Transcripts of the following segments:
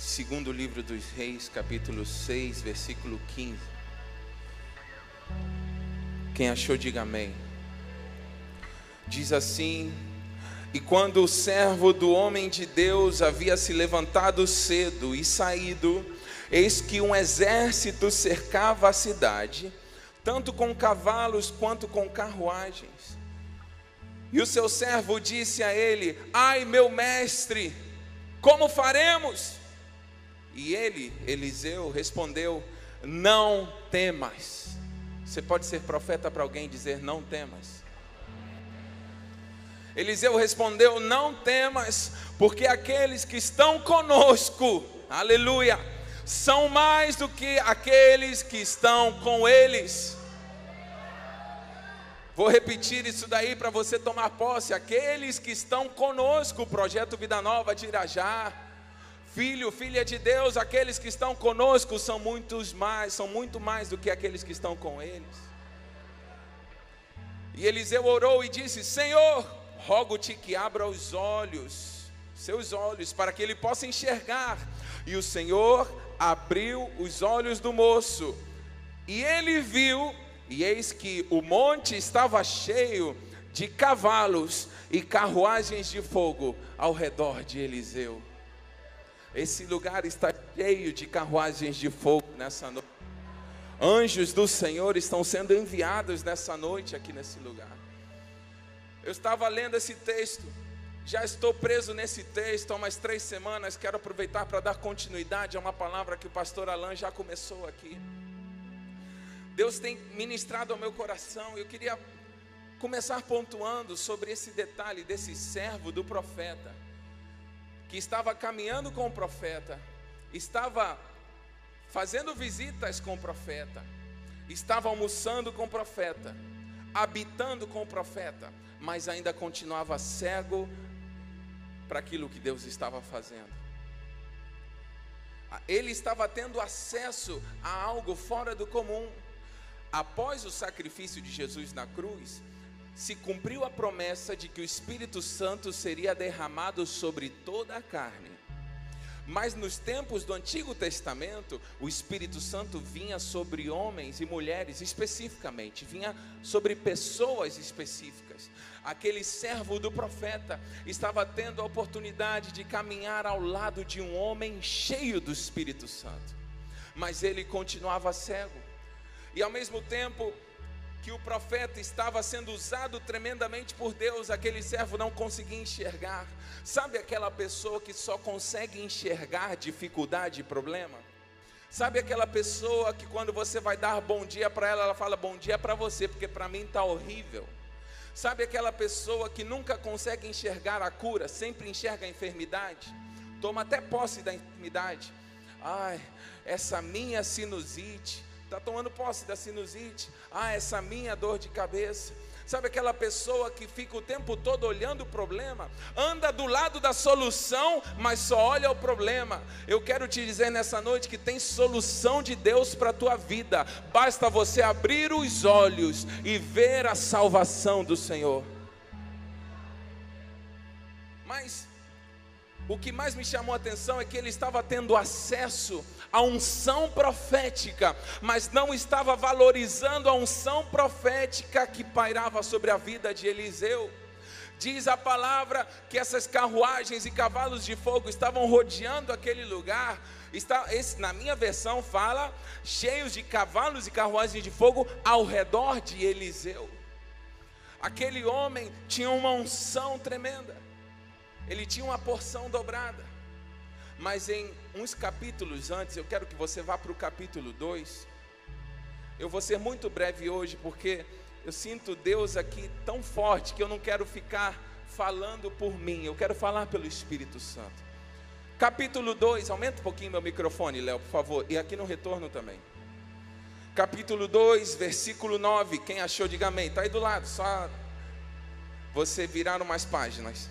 Segundo livro dos Reis, capítulo 6, versículo 15. Quem achou, diga amém. Diz assim: E quando o servo do homem de Deus havia se levantado cedo e saído, eis que um exército cercava a cidade, tanto com cavalos quanto com carruagens. E o seu servo disse a ele: Ai, meu mestre, como faremos? E ele, Eliseu, respondeu: Não temas. Você pode ser profeta para alguém e dizer: Não temas. Eliseu respondeu: Não temas, porque aqueles que estão conosco, aleluia, são mais do que aqueles que estão com eles. Vou repetir isso daí para você tomar posse. Aqueles que estão conosco, o projeto Vida Nova de Irajá, Filho, filha de Deus, aqueles que estão conosco são muitos mais, são muito mais do que aqueles que estão com eles. E Eliseu orou e disse: Senhor, rogo-te que abra os olhos, seus olhos, para que ele possa enxergar. E o Senhor abriu os olhos do moço, e ele viu, e eis que o monte estava cheio de cavalos e carruagens de fogo ao redor de Eliseu. Esse lugar está cheio de carruagens de fogo nessa noite. Anjos do Senhor estão sendo enviados nessa noite aqui nesse lugar. Eu estava lendo esse texto, já estou preso nesse texto há umas três semanas. Quero aproveitar para dar continuidade a uma palavra que o pastor Alain já começou aqui. Deus tem ministrado ao meu coração. Eu queria começar pontuando sobre esse detalhe desse servo do profeta que estava caminhando com o profeta, estava fazendo visitas com o profeta, estava almoçando com o profeta, habitando com o profeta, mas ainda continuava cego para aquilo que Deus estava fazendo. Ele estava tendo acesso a algo fora do comum. Após o sacrifício de Jesus na cruz, se cumpriu a promessa de que o Espírito Santo seria derramado sobre toda a carne. Mas nos tempos do Antigo Testamento, o Espírito Santo vinha sobre homens e mulheres especificamente, vinha sobre pessoas específicas. Aquele servo do profeta estava tendo a oportunidade de caminhar ao lado de um homem cheio do Espírito Santo, mas ele continuava cego. E ao mesmo tempo, que o profeta estava sendo usado tremendamente por Deus, aquele servo não conseguia enxergar. Sabe aquela pessoa que só consegue enxergar dificuldade e problema? Sabe aquela pessoa que quando você vai dar bom dia para ela, ela fala bom dia para você, porque para mim está horrível. Sabe aquela pessoa que nunca consegue enxergar a cura, sempre enxerga a enfermidade? Toma até posse da enfermidade. Ai, essa minha sinusite, está tomando posse da sinusite. Ah, essa minha dor de cabeça. Sabe aquela pessoa que fica o tempo todo olhando o problema, anda do lado da solução, mas só olha o problema. Eu quero te dizer nessa noite que tem solução de Deus para a tua vida. Basta você abrir os olhos e ver a salvação do Senhor. Mas o que mais me chamou a atenção é que ele estava tendo acesso à unção profética, mas não estava valorizando a unção profética que pairava sobre a vida de Eliseu. Diz a palavra que essas carruagens e cavalos de fogo estavam rodeando aquele lugar. Está, esse, na minha versão fala cheios de cavalos e carruagens de fogo ao redor de Eliseu. Aquele homem tinha uma unção tremenda ele tinha uma porção dobrada. Mas em uns capítulos antes, eu quero que você vá para o capítulo 2. Eu vou ser muito breve hoje, porque eu sinto Deus aqui tão forte que eu não quero ficar falando por mim, eu quero falar pelo Espírito Santo. Capítulo 2, aumenta um pouquinho meu microfone, Léo, por favor, e aqui no retorno também. Capítulo 2, versículo 9. Quem achou, diga amém. Está aí do lado, só você virar umas páginas.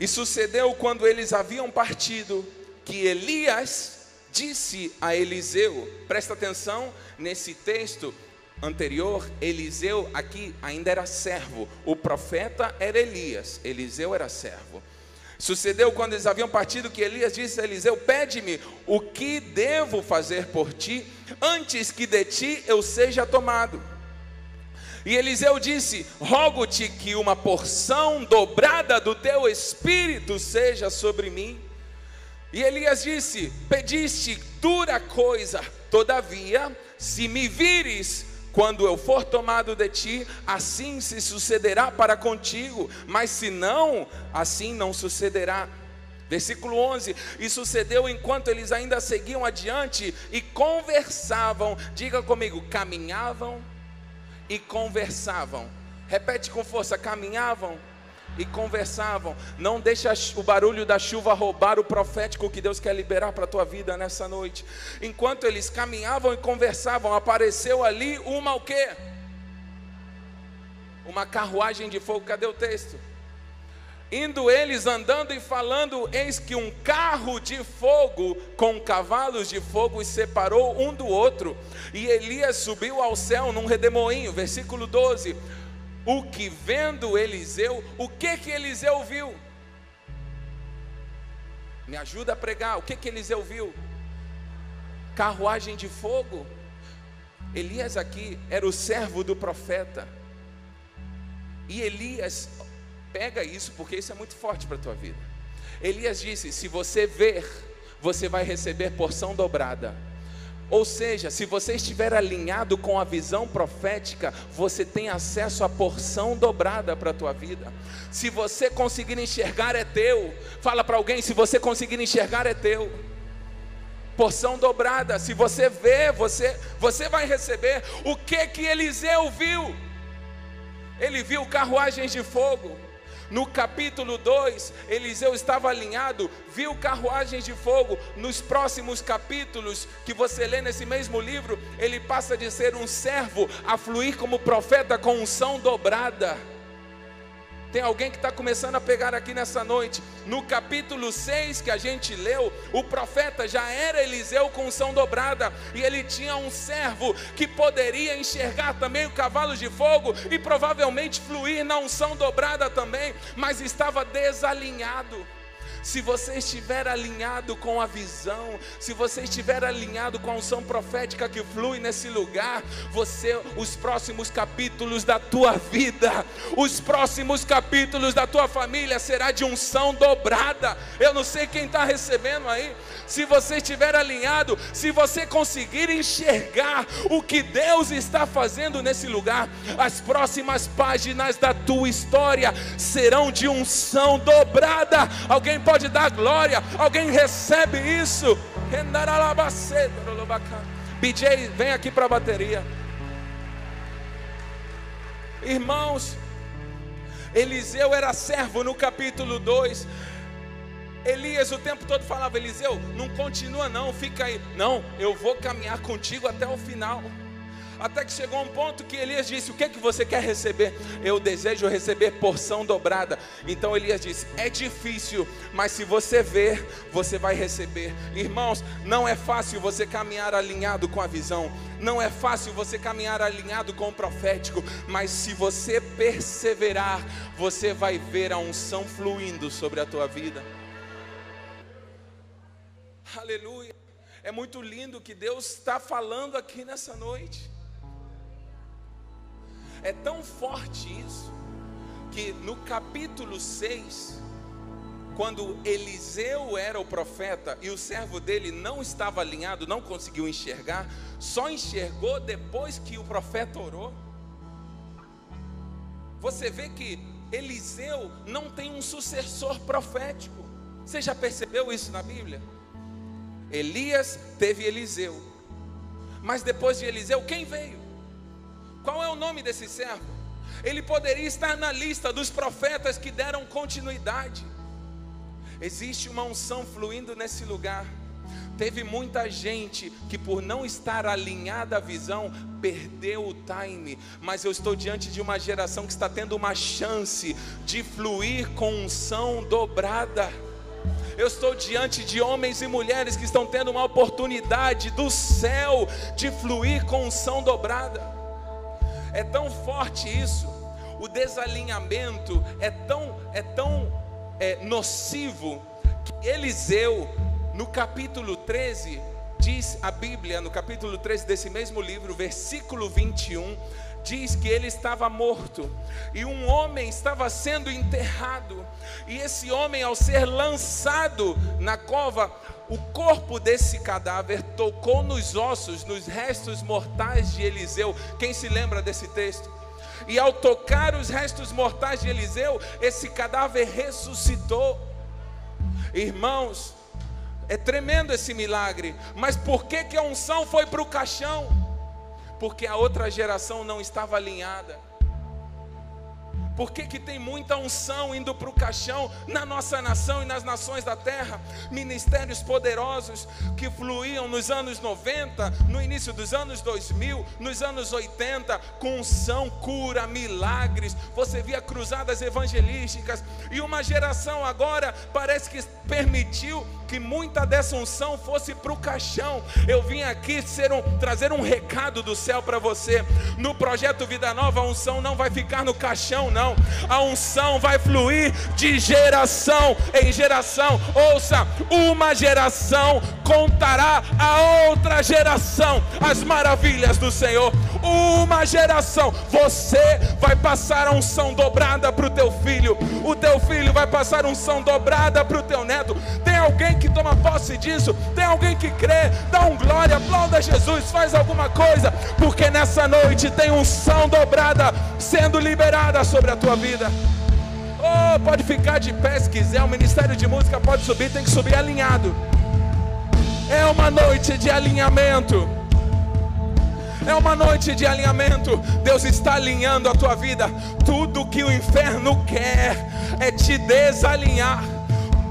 E sucedeu quando eles haviam partido, que Elias disse a Eliseu, presta atenção nesse texto anterior, Eliseu aqui ainda era servo, o profeta era Elias, Eliseu era servo. Sucedeu quando eles haviam partido que Elias disse a Eliseu: Pede-me o que devo fazer por ti, antes que de ti eu seja tomado. E Eliseu disse: Rogo-te que uma porção dobrada do teu espírito seja sobre mim. E Elias disse: Pediste dura coisa, todavia, se me vires quando eu for tomado de ti, assim se sucederá para contigo, mas se não, assim não sucederá. Versículo 11: E sucedeu enquanto eles ainda seguiam adiante e conversavam, diga comigo, caminhavam e conversavam. Repete com força: caminhavam e conversavam. Não deixa o barulho da chuva roubar o profético que Deus quer liberar para a tua vida nessa noite. Enquanto eles caminhavam e conversavam, apareceu ali uma o quê? Uma carruagem de fogo. Cadê o texto? Indo eles andando e falando, eis que um carro de fogo com cavalos de fogo os separou um do outro. E Elias subiu ao céu num redemoinho. Versículo 12 o que vendo Eliseu, o que que Eliseu viu? Me ajuda a pregar. O que que Eliseu viu? Carruagem de fogo. Elias aqui era o servo do profeta. E Elias pega isso porque isso é muito forte para a tua vida. Elias disse: "Se você ver, você vai receber porção dobrada". Ou seja, se você estiver alinhado com a visão profética, você tem acesso à porção dobrada para a tua vida. Se você conseguir enxergar, é teu. Fala para alguém: se você conseguir enxergar, é teu. Porção dobrada. Se você vê, você, você vai receber. O que que Eliseu viu? Ele viu carruagens de fogo. No capítulo 2, Eliseu estava alinhado, viu carruagens de fogo. Nos próximos capítulos que você lê nesse mesmo livro, ele passa de ser um servo a fluir como profeta com unção dobrada. Tem alguém que está começando a pegar aqui nessa noite. No capítulo 6 que a gente leu, o profeta já era Eliseu com unção dobrada. E ele tinha um servo que poderia enxergar também o cavalo de fogo e provavelmente fluir na unção dobrada também, mas estava desalinhado se você estiver alinhado com a visão, se você estiver alinhado com a unção profética que flui nesse lugar, você, os próximos capítulos da tua vida, os próximos capítulos da tua família será de unção dobrada. Eu não sei quem está recebendo aí. Se você estiver alinhado, se você conseguir enxergar o que Deus está fazendo nesse lugar, as próximas páginas da tua história serão de unção dobrada. Alguém pode dar glória. Alguém recebe isso? BJ, vem aqui para a bateria. Irmãos, Eliseu era servo no capítulo 2. Elias o tempo todo falava: Eliseu, não continua, não, fica aí. Não, eu vou caminhar contigo até o final. Até que chegou um ponto que Elias disse: O que é que você quer receber? Eu desejo receber porção dobrada. Então Elias disse: É difícil, mas se você ver, você vai receber. Irmãos, não é fácil você caminhar alinhado com a visão. Não é fácil você caminhar alinhado com o profético, mas se você perseverar, você vai ver a unção fluindo sobre a tua vida. Aleluia. É muito lindo que Deus está falando aqui nessa noite. É tão forte isso, que no capítulo 6, quando Eliseu era o profeta e o servo dele não estava alinhado, não conseguiu enxergar, só enxergou depois que o profeta orou. Você vê que Eliseu não tem um sucessor profético. Você já percebeu isso na Bíblia? Elias teve Eliseu, mas depois de Eliseu, quem veio? Qual é o nome desse servo? Ele poderia estar na lista dos profetas que deram continuidade. Existe uma unção fluindo nesse lugar. Teve muita gente que, por não estar alinhada à visão, perdeu o time. Mas eu estou diante de uma geração que está tendo uma chance de fluir com unção dobrada. Eu estou diante de homens e mulheres que estão tendo uma oportunidade do céu de fluir com unção dobrada. É tão forte isso. O desalinhamento é tão é tão é, nocivo que Eliseu, no capítulo 13, diz a Bíblia, no capítulo 13 desse mesmo livro, versículo 21, diz que ele estava morto e um homem estava sendo enterrado, e esse homem, ao ser lançado na cova, o corpo desse cadáver tocou nos ossos, nos restos mortais de Eliseu. Quem se lembra desse texto? E ao tocar os restos mortais de Eliseu, esse cadáver ressuscitou. Irmãos, é tremendo esse milagre, mas por que, que a unção foi para o caixão? Porque a outra geração não estava alinhada. Por que, que tem muita unção indo para o caixão na nossa nação e nas nações da terra? Ministérios poderosos que fluíam nos anos 90, no início dos anos 2000, nos anos 80, com unção, cura, milagres. Você via cruzadas evangelísticas. E uma geração agora parece que permitiu que muita dessa unção fosse para o caixão. Eu vim aqui ser um, trazer um recado do céu para você. No projeto Vida Nova, a unção não vai ficar no caixão, não. A unção vai fluir de geração em geração. Ouça, uma geração contará a outra geração as maravilhas do Senhor. Uma geração, você vai passar a unção dobrada para o teu filho. O teu filho vai passar a unção dobrada para o teu neto. Tem alguém que toma posse disso? Tem alguém que crê? Dá um glória, aplauda Jesus, faz alguma coisa, porque nessa noite tem unção dobrada sendo liberada sobre a tua vida. Oh, pode ficar de pé se quiser. O ministério de música pode subir, tem que subir alinhado. É uma noite de alinhamento. É uma noite de alinhamento. Deus está alinhando a tua vida. Tudo que o inferno quer é te desalinhar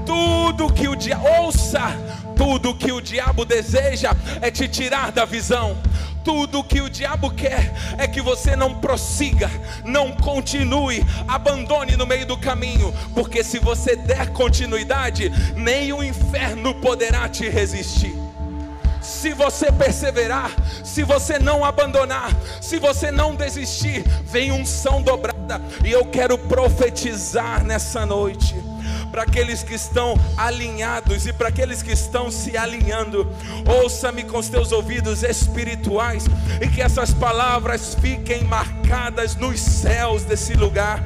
tudo que o diabo, ouça, tudo que o diabo deseja é te tirar da visão. Tudo que o diabo quer é que você não prossiga, não continue, abandone no meio do caminho, porque se você der continuidade, nem o inferno poderá te resistir se você perseverar, se você não abandonar, se você não desistir, vem unção dobrada, e eu quero profetizar nessa noite para aqueles que estão alinhados e para aqueles que estão se alinhando. Ouça-me com os teus ouvidos espirituais e que essas palavras fiquem marcadas nos céus desse lugar.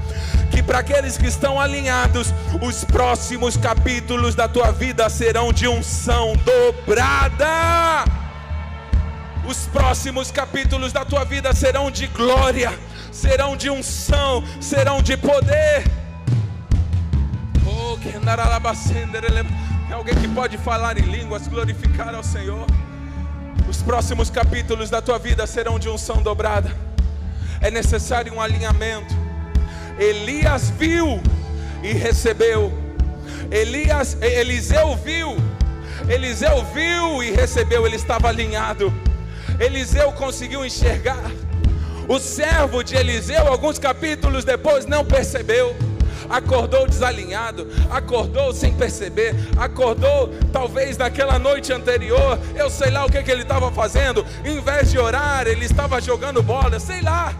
Que para aqueles que estão alinhados, os próximos capítulos da tua vida serão de unção dobrada. Os próximos capítulos da tua vida serão de glória, serão de unção, serão de poder. Tem alguém que pode falar em línguas, glorificar ao Senhor. Os próximos capítulos da tua vida serão de unção dobrada. É necessário um alinhamento. Elias viu e recebeu. Elias, Eliseu viu. Eliseu viu e recebeu, ele estava alinhado. Eliseu conseguiu enxergar. O servo de Eliseu, alguns capítulos depois, não percebeu acordou desalinhado, acordou sem perceber, acordou talvez naquela noite anterior, eu sei lá o que, que ele estava fazendo, em vez de orar, ele estava jogando bola, sei lá.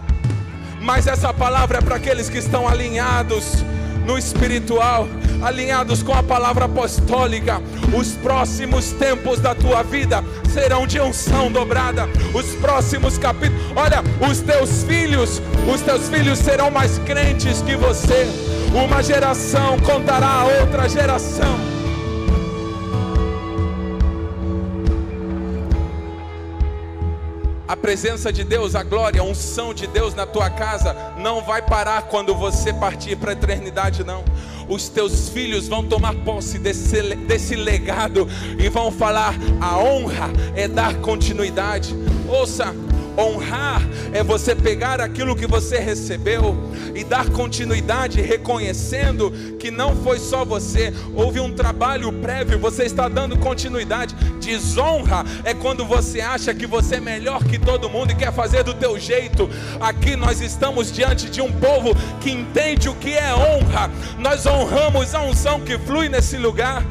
Mas essa palavra é para aqueles que estão alinhados no espiritual, alinhados com a palavra apostólica. Os próximos tempos da tua vida serão de unção dobrada. Os próximos capítulos, olha, os teus filhos, os teus filhos serão mais crentes que você. Uma geração contará a outra geração. A presença de Deus, a glória, a unção de Deus na tua casa não vai parar quando você partir para a eternidade, não. Os teus filhos vão tomar posse desse, desse legado e vão falar: a honra é dar continuidade. Ouça, Honrar é você pegar aquilo que você recebeu e dar continuidade, reconhecendo que não foi só você, houve um trabalho prévio, você está dando continuidade. Desonra é quando você acha que você é melhor que todo mundo e quer fazer do teu jeito. Aqui nós estamos diante de um povo que entende o que é honra. Nós honramos a unção que flui nesse lugar.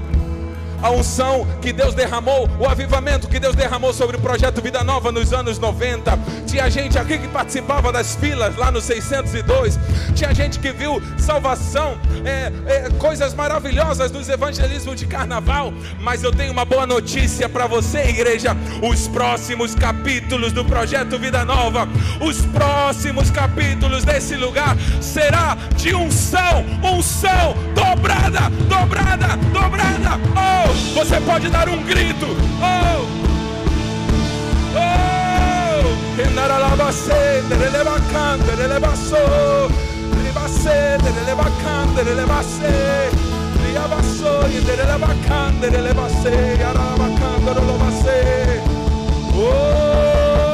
A unção que Deus derramou, o avivamento que Deus derramou sobre o projeto Vida Nova nos anos 90. Tinha gente aqui que participava das filas lá no 602. Tinha gente que viu salvação, é, é, coisas maravilhosas dos evangelismos de carnaval. Mas eu tenho uma boa notícia para você, igreja. Os próximos capítulos do projeto Vida Nova, os próximos capítulos desse lugar será de unção, unção dobrada, dobrada pode dar um grito. Oh! Oh! Endaralabacete, relevacante, relevaçou. Relevacete, relevacante, relevacê. Riabaçoi, relevacante, relevacê. Aralabacante, relevacê. Oh!